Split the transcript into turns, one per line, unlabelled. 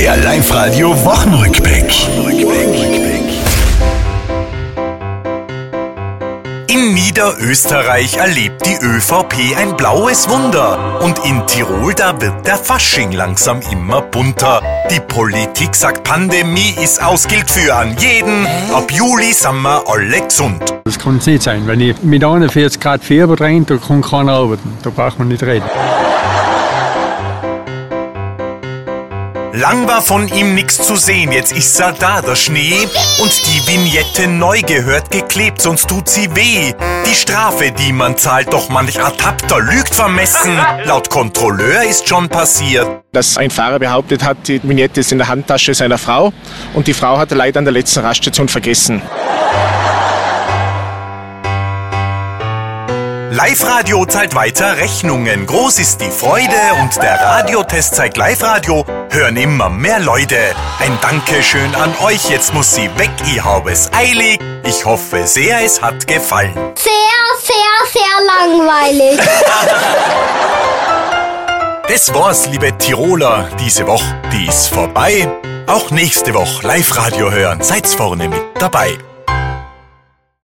Der Live-Radio Wochenrückblick. In Niederösterreich erlebt die ÖVP ein blaues Wunder. Und in Tirol, da wird der Fasching langsam immer bunter. Die Politik sagt, Pandemie ist aus, gilt für an jeden. Ab Juli sind wir alle gesund.
Das kann es nicht sein. Wenn ich mit 41 Grad Fieber drin, da kann keiner arbeiten. Da braucht man nicht reden.
Lang war von ihm nichts zu sehen, jetzt ist er da, der Schnee. Und die Vignette neu gehört geklebt, sonst tut sie weh. Die Strafe, die man zahlt, doch manch Ertappter lügt vermessen. Laut Kontrolleur ist schon passiert.
dass ein Fahrer behauptet hat, die Vignette ist in der Handtasche seiner Frau und die Frau hat er leider an der letzten Raststation vergessen.
Live-Radio zahlt weiter Rechnungen. Groß ist die Freude und der Radiotest zeigt Live-Radio. Hören immer mehr Leute. Ein Dankeschön an euch. Jetzt muss sie weg. Ich habe es eilig. Ich hoffe sehr, es hat gefallen.
Sehr, sehr, sehr langweilig.
Das war's, liebe Tiroler. Diese Woche, die ist vorbei. Auch nächste Woche Live-Radio hören. Seid's vorne mit dabei.